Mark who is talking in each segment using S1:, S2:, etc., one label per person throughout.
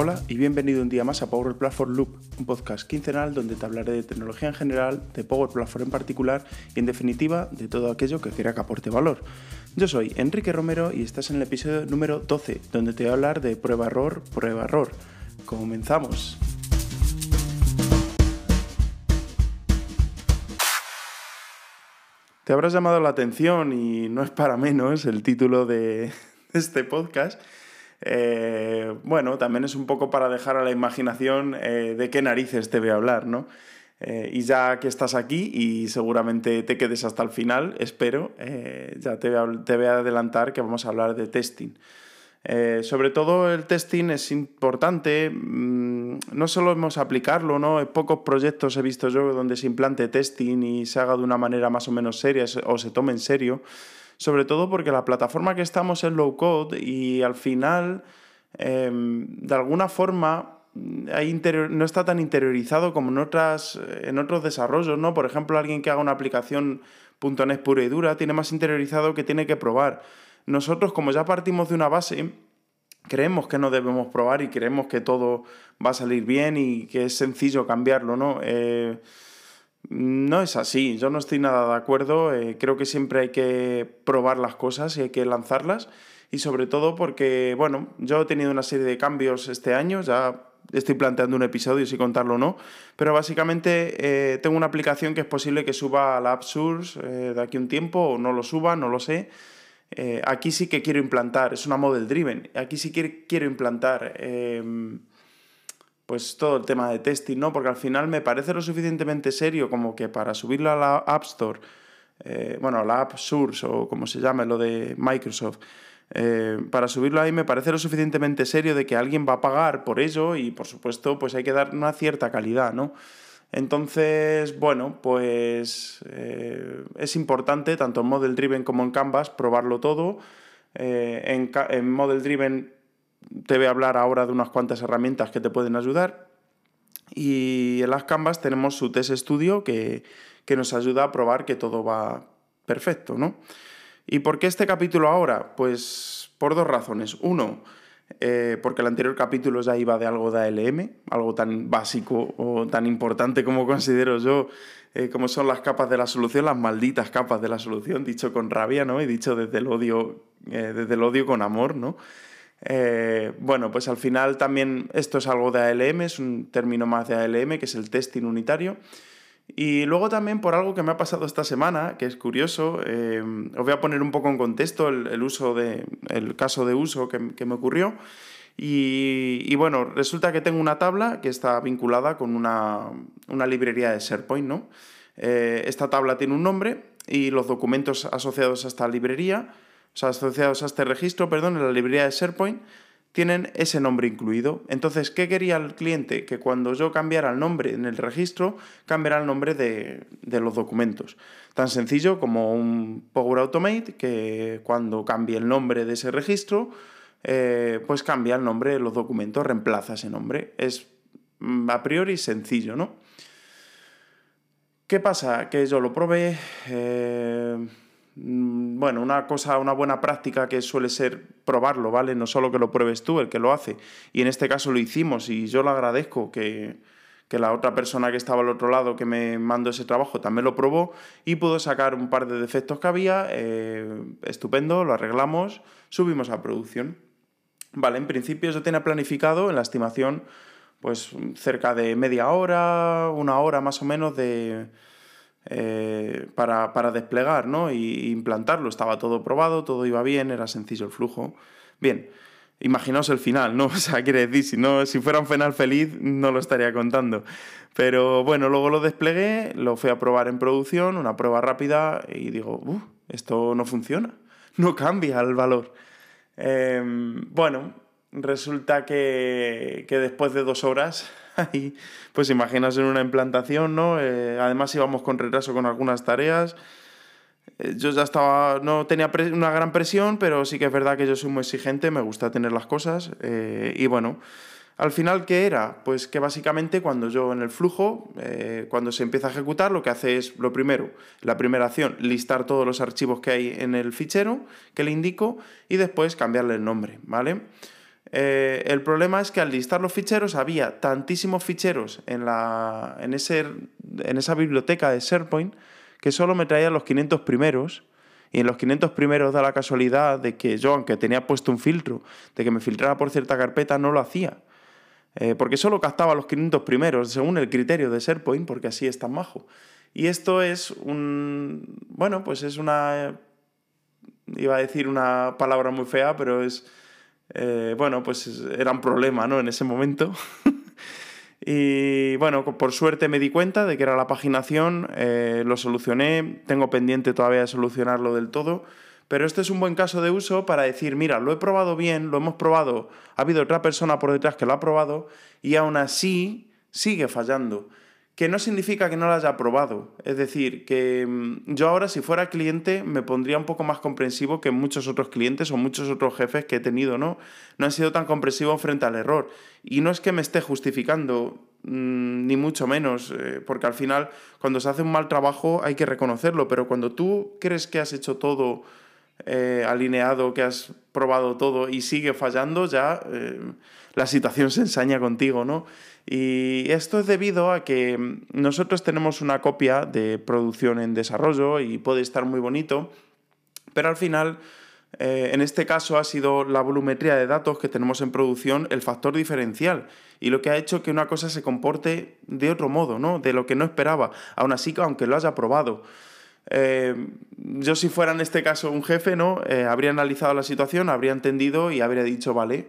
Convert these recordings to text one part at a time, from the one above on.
S1: Hola y bienvenido un día más a Power Platform Loop, un podcast quincenal donde te hablaré de tecnología en general, de Power Platform en particular y en definitiva de todo aquello que quiera que aporte valor. Yo soy Enrique Romero y estás en el episodio número 12 donde te voy a hablar de prueba-error, prueba-error. Comenzamos. Te habrás llamado la atención y no es para menos el título de este podcast eh, bueno, también es un poco para dejar a la imaginación eh, de qué narices te voy a hablar, ¿no? Eh, y ya que estás aquí y seguramente te quedes hasta el final, espero, ya te voy, a, adelantar que vamos a hablar de testing. sobre todo el testing es importante, mm, no solo hemos aplicarlo, ¿no? pocos proyectos he visto yo donde se implante testing y se haga de una manera más o menos seria o se tome en serio sobre todo porque la plataforma que estamos es low code y al final, em, de alguna forma, no está tan interiorizado como en, otras, en otros desarrollos, ¿no? Por ejemplo, alguien que haga una aplicación .NET pura y dura tiene más interiorizado que tiene que probar. Nosotros, como ya partimos de una base, creemos que no debemos probar y creemos que todo va a salir bien y que es sencillo cambiarlo, ¿no? Eh, no es así, yo no estoy nada de acuerdo, eh, creo que siempre hay que probar las cosas y hay que lanzarlas y sobre todo porque, bueno, yo he tenido una serie de cambios este año, ya estoy planteando un episodio si contarlo o no, pero básicamente eh, tengo una aplicación que es posible que suba a la App Source eh, de aquí un tiempo o no lo suba, no lo sé. aquí sí que quiero implantar, es una model driven, aquí sí que quiero implantar pues todo el tema de testing, ¿no? Porque al final me parece lo suficientemente serio como que para subirlo a la App Store, eh, bueno, la App Source o como se llame, lo de Microsoft, eh, para subirlo ahí me parece lo suficientemente serio de que alguien va a pagar por ello y por supuesto pues hay que dar una cierta calidad, ¿no? Entonces, bueno, pues eh, es importante tanto en Model Driven como en Canvas probarlo todo. en, en Model Driven te voy a hablar ahora de unas cuantas herramientas que te pueden ayudar. Y en las Canvas tenemos su test estudio que, nos ayuda a probar que todo va perfecto, ¿no? ¿Y por qué este capítulo ahora? Pues por dos razones. Uno, eh, porque el anterior capítulo ya iba de algo de ALM, algo tan básico o tan importante como considero yo, eh, como son las capas de la solución, las malditas capas de la solución, dicho con rabia, ¿no? Y dicho desde el odio, eh, desde el odio con amor, ¿no? Eh, bueno, pues al final también esto es algo de ALM, es un término más de ALM, que es el testing unitario. Y luego también por algo que me ha pasado esta semana, que es curioso, eh, os voy a poner un poco en contexto el, uso de, el caso de uso que, me ocurrió. Y, bueno, resulta que tengo una tabla que está vinculada con una, librería de SharePoint, ¿no? Eh, esta tabla tiene un nombre y los documentos asociados a esta librería o sea, asociados a este registro, perdón, en la librería de SharePoint, tienen ese nombre incluido. Entonces, ¿qué quería el cliente? Que cuando yo cambiara el nombre en el registro, cambiara el nombre de, los documentos. Tan sencillo como un Power Automate que cuando cambie el nombre de ese registro, eh, pues cambia el nombre de los documentos, reemplaza ese nombre. Es mm, a priori sencillo, ¿no? ¿Qué pasa? Que yo lo probé. Eh, bueno, una cosa, una buena práctica que suele ser probarlo, ¿vale? No solo que lo pruebes tú, el que lo hace. Y en este caso lo hicimos y yo lo agradezco que, la otra persona que estaba al otro lado que me mandó ese trabajo también lo probó y pudo sacar un par de defectos que había. Eh, estupendo, lo arreglamos, subimos a producción. Vale, en principio yo tenía planificado en la estimación pues cerca de media hora, una hora más o menos de eh, para, desplegar ¿no? y implantarlo. Estaba todo probado, todo iba bien, era sencillo el flujo. Bien, imaginaos el final, ¿no? O sea, quiere decir, si, no, si fuera un final feliz, no lo estaría contando. Pero bueno, luego lo desplegué, lo fui a probar en producción, una prueba rápida, y digo, esto no funciona, no cambia el valor. Em, bueno, resulta que, que después de dos horas y pues imaginas en una implantación, ¿no? Eh, además íbamos con retraso con algunas tareas. Eh, yo ya estaba, no tenía una gran presión, pero sí que es verdad que yo soy muy exigente, me gusta tener las cosas. Eh, y bueno, al final, ¿qué era? Pues que básicamente cuando yo en el flujo, cuando se empieza a ejecutar, lo que hace es, lo primero, la primera acción, listar todos los archivos que hay en el fichero que le indico y después cambiarle el nombre, ¿vale? Eh, el problema es que al listar los ficheros había tantísimos ficheros en, la, en, ese, en esa biblioteca de SharePoint que solo me traía los 500 primeros. Y en los 500 primeros da la casualidad de que yo, aunque tenía puesto un filtro, de que me filtrara por cierta carpeta, no lo hacía. Eh, porque solo captaba los 500 primeros según el criterio de SharePoint, porque así es tan majo. Y esto es un. Bueno, pues es una. Iba a decir una palabra muy fea, pero es. Eh, bueno, pues era un problema, ¿no? En ese momento. y bueno, por suerte me di cuenta de que era la paginación, eh, lo solucioné, tengo pendiente todavía de solucionarlo del todo. Pero este es un buen caso de uso para decir, mira, lo he probado bien, lo hemos probado, ha habido otra persona por detrás que lo ha probado y aún así sigue fallando que no significa que no lo haya probado. Es decir, que mm, yo ahora si fuera cliente me pondría un poco más comprensivo que muchos otros clientes o muchos otros jefes que he tenido, ¿no? No han sido tan comprensivos frente al error. Y no es que me esté justificando, mm, ni mucho menos, eh, porque al final cuando se hace un mal trabajo hay que reconocerlo, pero cuando tú crees que has hecho todo eh, alineado, que has probado todo y sigue fallando, ya eh, la situación se ensaña contigo, ¿no? Y esto es debido a que nosotros tenemos una copia de producción en desarrollo y puede estar muy bonito, pero al final, eh, en este caso, ha sido la volumetría de datos que tenemos en producción el factor diferencial y lo que ha hecho que una cosa se comporte de otro modo, ¿no? De lo que no esperaba, aún así, aunque lo haya probado. Eh, yo si fuera en este caso un jefe, ¿no? Eh, habría analizado la situación, habría entendido y habría dicho, vale,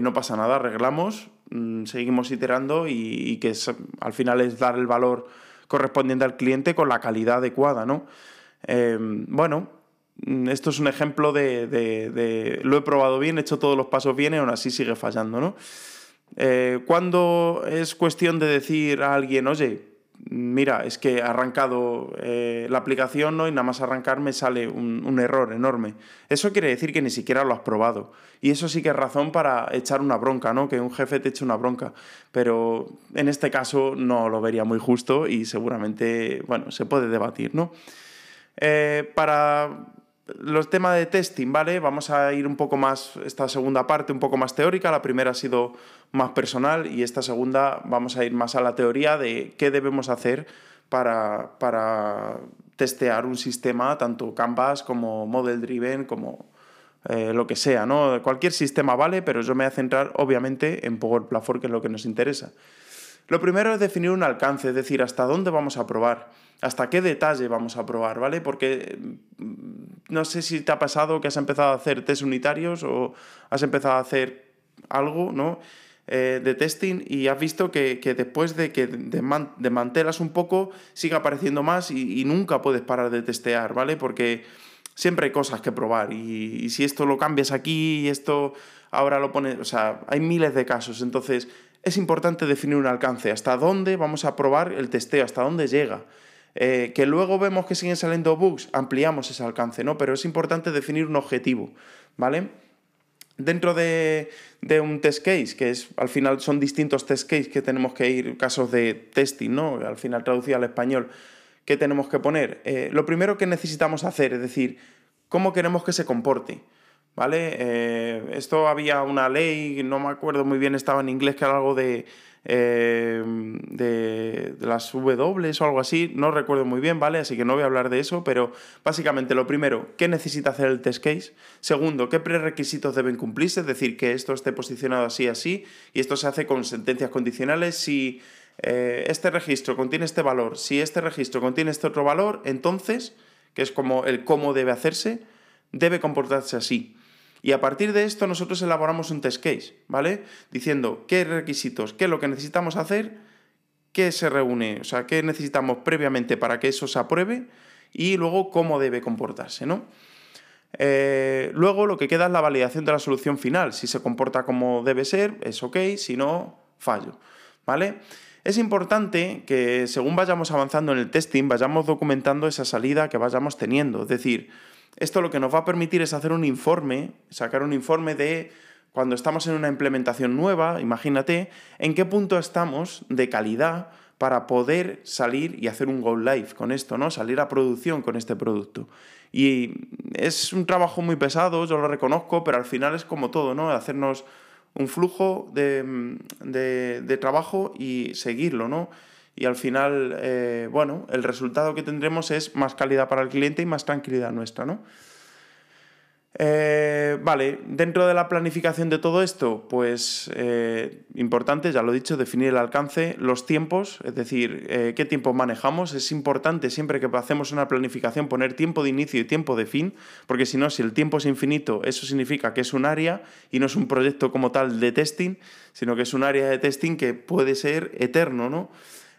S1: no pasa nada, arreglamos, Mm, seguimos iterando y, que al final es dar el valor correspondiente al cliente con la calidad adecuada, ¿no? Bueno, mm, esto es un ejemplo de, lo he probado bien, he hecho todos los pasos bien y aún así sigue fallando, ¿no? Eh, cuando es cuestión de decir a alguien, oye, mira, es que he arrancado eh, la aplicación ¿no? y nada más arrancar me sale un, error enorme. Eso quiere decir que ni siquiera lo has probado. Y eso sí que es razón para echar una bronca, ¿no? Que un jefe te eche una bronca. Pero en este caso no lo vería muy justo y seguramente, bueno, se puede debatir, ¿no? Eh, para los temas de testing, ¿vale? Vamos a ir un poco más, esta segunda parte un poco más teórica, la primera ha sido más personal y esta segunda vamos a ir más a la teoría de qué debemos hacer para, para testear un sistema, tanto Canvas como Model Driven, como eh, lo que sea, ¿no? Cualquier sistema vale, pero yo me voy a centrar obviamente en Power Platform, que es lo que nos interesa. Lo primero es definir un alcance, es decir, hasta dónde vamos a probar, hasta qué detalle vamos a probar, ¿vale? Porque mm, no sé si te ha pasado que has empezado a hacer test unitarios o has empezado a hacer algo, ¿no? Eh, de testing y has visto que, después de que desmantelas un poco sigue apareciendo más y, nunca puedes parar de testear, ¿vale? Porque siempre hay cosas que probar y, y si esto lo cambias aquí y esto ahora lo pones, o sea, hay miles de casos, entonces es importante definir un alcance, hasta dónde vamos a probar el testeo, hasta dónde llega. Eh, que luego vemos que siguen saliendo bugs, ampliamos ese alcance, ¿no? Pero es importante definir un objetivo, ¿vale? Dentro de, un test case, que es al final son distintos test case que tenemos que ir, casos de testing, ¿no? Al final traducido al español, ¿qué tenemos que poner? Eh, lo primero que necesitamos hacer es decir, ¿cómo queremos que se comporte? ¿Vale? Eh, esto había una ley, no me acuerdo muy bien, estaba en inglés, que era algo de, eh, de, las W o algo así, no recuerdo muy bien, ¿vale? Así que no voy a hablar de eso, pero básicamente lo primero, ¿qué necesita hacer el test case? Segundo, ¿qué prerequisitos deben cumplirse? Es decir, que esto esté posicionado así, así, y esto se hace con sentencias condicionales. Si eh, este registro contiene este valor, si este registro contiene este otro valor, entonces, que es como el cómo debe hacerse, debe comportarse así. Y a partir de esto nosotros elaboramos un test case, ¿vale? Diciendo qué requisitos, qué es lo que necesitamos hacer, qué se reúne, o sea, qué necesitamos previamente para que eso se apruebe y luego cómo debe comportarse, ¿no? Eh, luego lo que queda es la validación de la solución final. Si se comporta como debe ser, es ok, si no, fallo, ¿vale? Es importante que según vayamos avanzando en el testing, vayamos documentando esa salida que vayamos teniendo. Es decir, esto lo que nos va a permitir es hacer un informe, sacar un informe de cuando estamos en una implementación nueva, imagínate, en qué punto estamos de calidad para poder salir y hacer un go live con esto, ¿no? Salir a producción con este producto. Y es un trabajo muy pesado, yo lo reconozco, pero al final es como todo, ¿no? Hacernos un flujo de, trabajo y seguirlo, ¿no? Y al final, eh, bueno, el resultado que tendremos es más calidad para el cliente y más tranquilidad nuestra, ¿no? Eh, vale, dentro de la planificación de todo esto, pues eh, importante, ya lo he dicho, definir el alcance, los tiempos, es decir, qué tiempo manejamos. Es importante siempre que hacemos una planificación poner tiempo de inicio y tiempo de fin, porque si no, si el tiempo es infinito, eso significa que es un área y no es un proyecto como tal de testing, sino que es un área de testing que puede ser eterno, ¿no?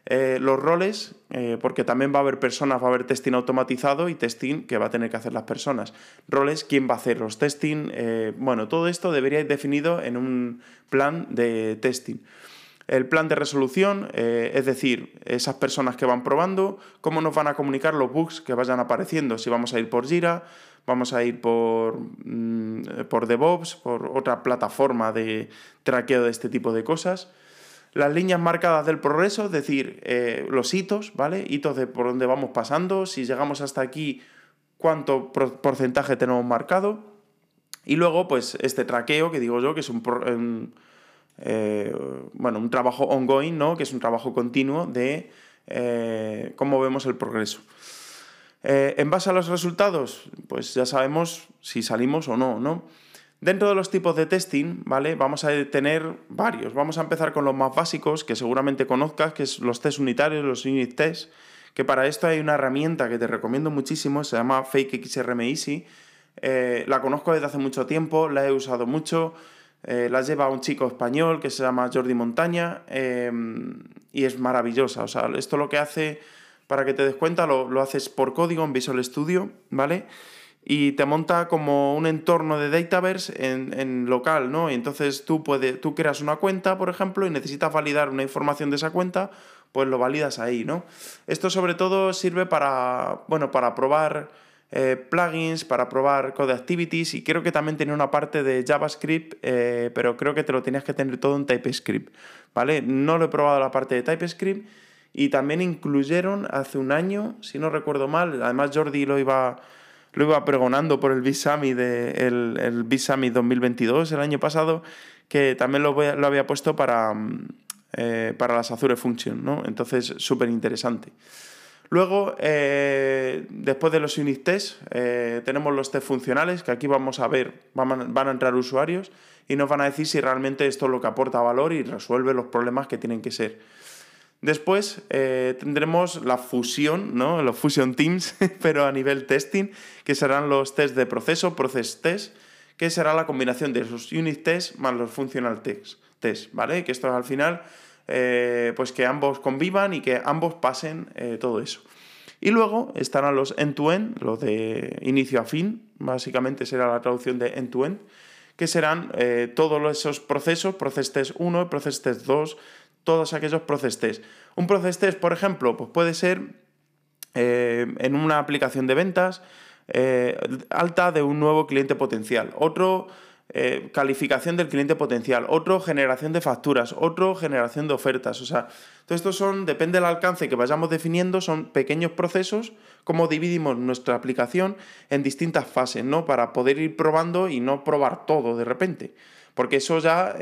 S1: Eh, los roles, eh, porque también va a haber personas, va a haber testing automatizado y testing que va a tener que hacer las personas. Roles, quién va a hacer los testing. Eh, bueno, todo esto debería ir definido en un plan de testing. El plan de resolución, es decir, esas personas que van probando, cómo nos van a comunicar los bugs que vayan apareciendo, si vamos a ir por Jira, vamos a ir por, mm, por DevOps, por otra plataforma de traqueo de este tipo de cosas las líneas marcadas del progreso, es decir, eh, los hitos, ¿vale? Hitos de por dónde vamos pasando, si llegamos hasta aquí, cuánto porcentaje tenemos marcado. Y luego, pues, este traqueo, que digo yo, que es un, eh, bueno, un trabajo ongoing, ¿no? Que es un trabajo continuo de eh, cómo vemos el progreso. en base a los resultados, pues ya sabemos si salimos o no, ¿no? Dentro de los tipos de testing, ¿vale? Vamos a tener varios. Vamos a empezar con los más básicos, que seguramente conozcas, que es los test unitarios, los unit tests, que para esto hay una herramienta que te recomiendo muchísimo, se llama Fake XRM Easy. Eh, la conozco desde hace mucho tiempo, la he usado mucho, eh, la lleva un chico español que se llama Jordi Montaña em, y es maravillosa. O sea, esto lo que hace, para que te des cuenta, lo, lo haces por código en Visual Studio, ¿vale? Y te monta como un entorno de Dataverse en, local, ¿no? Y entonces tú, puedes, tú creas una cuenta, por ejemplo, y necesitas validar una información de esa cuenta, pues lo validas ahí, ¿no? Esto sobre todo sirve para, bueno, para probar eh, plugins, para probar code activities y creo que también tiene una parte de JavaScript, eh, pero creo que te lo tenías que tener todo en TypeScript, ¿vale? No lo he probado la parte de TypeScript y también incluyeron hace un año, si no recuerdo mal, además Jordi lo iba lo iba pregonando por el Bisami de, el, el 2022, el año pasado, que también lo, lo había puesto para, mm, eh, para las Azure Function, ¿no? Entonces, súper interesante. Luego, eh, después de los unit tests, eh, tenemos los test funcionales, que aquí vamos a ver, van van a, entrar usuarios y nos van a decir si realmente esto es lo que aporta valor y resuelve los problemas que tienen que ser. Después eh, tendremos la fusión, ¿no? los fusion teams, pero a nivel testing, que serán los test de proceso, process test, que será la combinación de los unit tests más los functional test, test ¿vale? Que esto al final, eh, pues que ambos convivan y que ambos pasen eh, todo eso. Y luego estarán los end-to-end, los de inicio a fin, básicamente será la traducción de end-to-end, que serán todos esos procesos, process test 1, process test 2, todos aquellos process. Un process test, por ejemplo, pues puede ser eh, en una aplicación de ventas eh, alta de un nuevo cliente potencial. Otro eh, calificación del cliente potencial, otro generación de facturas, otro generación de ofertas. O sea, todo esto son, depende del alcance que vayamos definiendo, son pequeños procesos, como dividimos nuestra aplicación en distintas fases, ¿no? Para poder ir probando y no probar todo de repente. Porque eso ya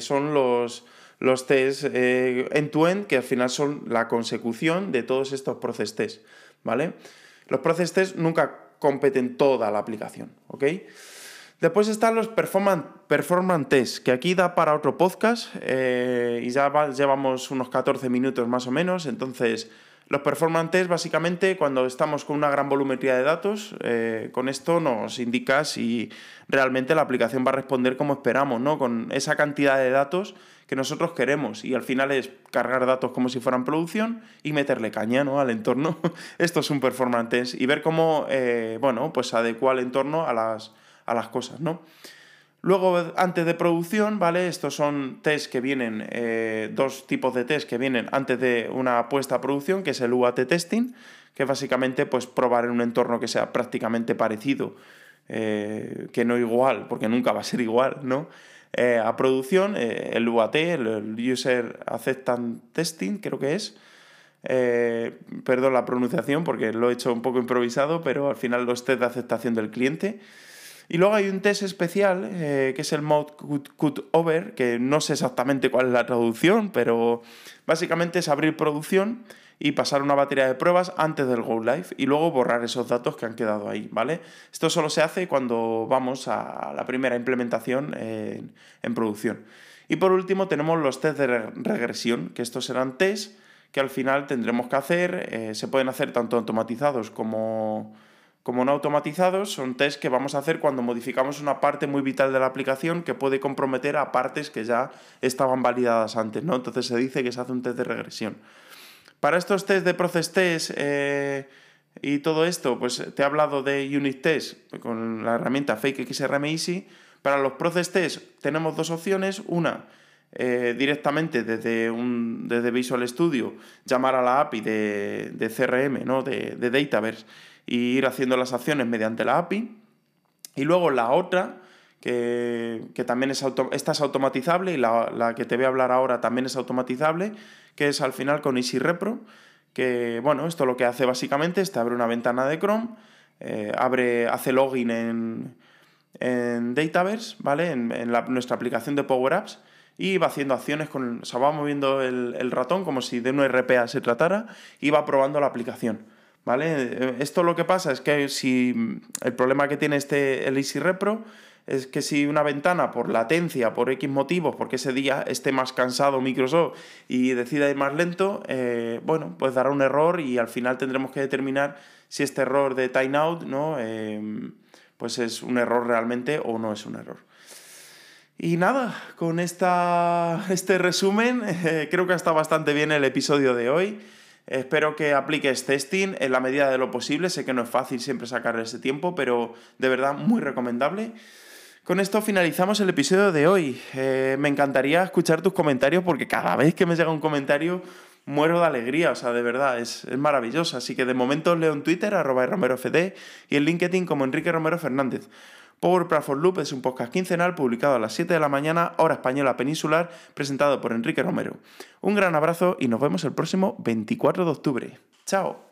S1: son los, los tests eh, end-to-end, que al final son la consecución de todos estos process tests, ¿vale? Los process tests nunca competen toda la aplicación, ¿ok? Después están los performance, performance tests, que aquí da para otro podcast eh, y ya llevamos unos 14 minutos más o menos, entonces los performance tests básicamente cuando estamos con una gran volumetría de datos, eh, con esto nos indica si realmente la aplicación va a responder como esperamos, ¿no? Con esa cantidad de datos que nosotros queremos y al final es cargar datos como si fueran producción y meterle caña ¿no? al entorno. Esto es un performance y ver cómo eh, bueno, pues adecua el entorno a las, a las cosas. ¿no? Luego, antes de producción, ¿vale? Estos son tests que vienen, eh, dos tipos de test que vienen antes de una puesta a producción, que es el UAT testing, que básicamente pues probar en un entorno que sea prácticamente parecido, eh, que no igual, porque nunca va a ser igual, ¿no? Eh, a producción, el UAT, el User Acceptance Testing, creo que es. Perdón la pronunciación porque lo he hecho un poco improvisado, pero al final los test de aceptación del cliente. Y luego hay un test especial, eh, que es el Mode Cut Over, que no sé exactamente cuál es la traducción, pero básicamente es abrir producción y pasar una batería de pruebas antes del Go Live y luego borrar esos datos que han quedado ahí, ¿vale? Esto solo se hace cuando vamos a la primera implementación en, producción. Y por último tenemos los test de regresión, que estos serán test que al final tendremos que hacer, eh, se pueden hacer tanto automatizados como, como no automatizados, son test que vamos a hacer cuando modificamos una parte muy vital de la aplicación que puede comprometer a partes que ya estaban validadas antes, ¿no? Entonces se dice que se hace un test de regresión. Para estos test de process test eh, y todo esto, pues te he hablado de unit test con la herramienta Fake XRM Easy. Para los process test tenemos dos opciones. Una, eh, directamente desde, un, desde Visual Studio llamar a la API de, de CRM, ¿no? de, de Dataverse, y ir haciendo las acciones mediante la API. Y luego la otra, que, también es, esta es automatizable y la, la, que te voy a hablar ahora también es automatizable, que es al final con Easy Repro, que bueno, esto lo que hace básicamente es te abre una ventana de Chrome, eh, abre, hace login en, en Dataverse, ¿vale? En, en nuestra aplicación de Power Apps y va haciendo acciones con, o va moviendo el, ratón como si de un RPA se tratara y va probando la aplicación. ¿Vale? Esto lo que pasa es que si el problema que tiene este el Easy Repro es que si una ventana por latencia, por X motivos, porque ese día esté más cansado Microsoft y decida ir más lento, eh, bueno, pues dará un error y al final tendremos que determinar si este error de timeout, ¿no? Eh, pues es un error realmente o no es un error. Y nada, con esta, este resumen eh, creo que ha estado bastante bien el episodio de hoy. Espero que apliques testing en la medida de lo posible. Sé que no es fácil siempre sacar ese tiempo, pero de verdad muy recomendable. Con esto finalizamos el episodio de hoy. Eh, me encantaría escuchar tus comentarios porque cada vez que me llega un comentario muero de alegría, o sea, de verdad, es, es maravilloso. Así que de momento leo en Twitter, arroba romerofd, y en LinkedIn como Enrique Romero Fernández. Power Platform Loop es un podcast quincenal publicado a las 7 de la mañana, hora española peninsular, presentado por Enrique Romero. Un gran abrazo y nos vemos el próximo 24 de octubre. ¡Chao!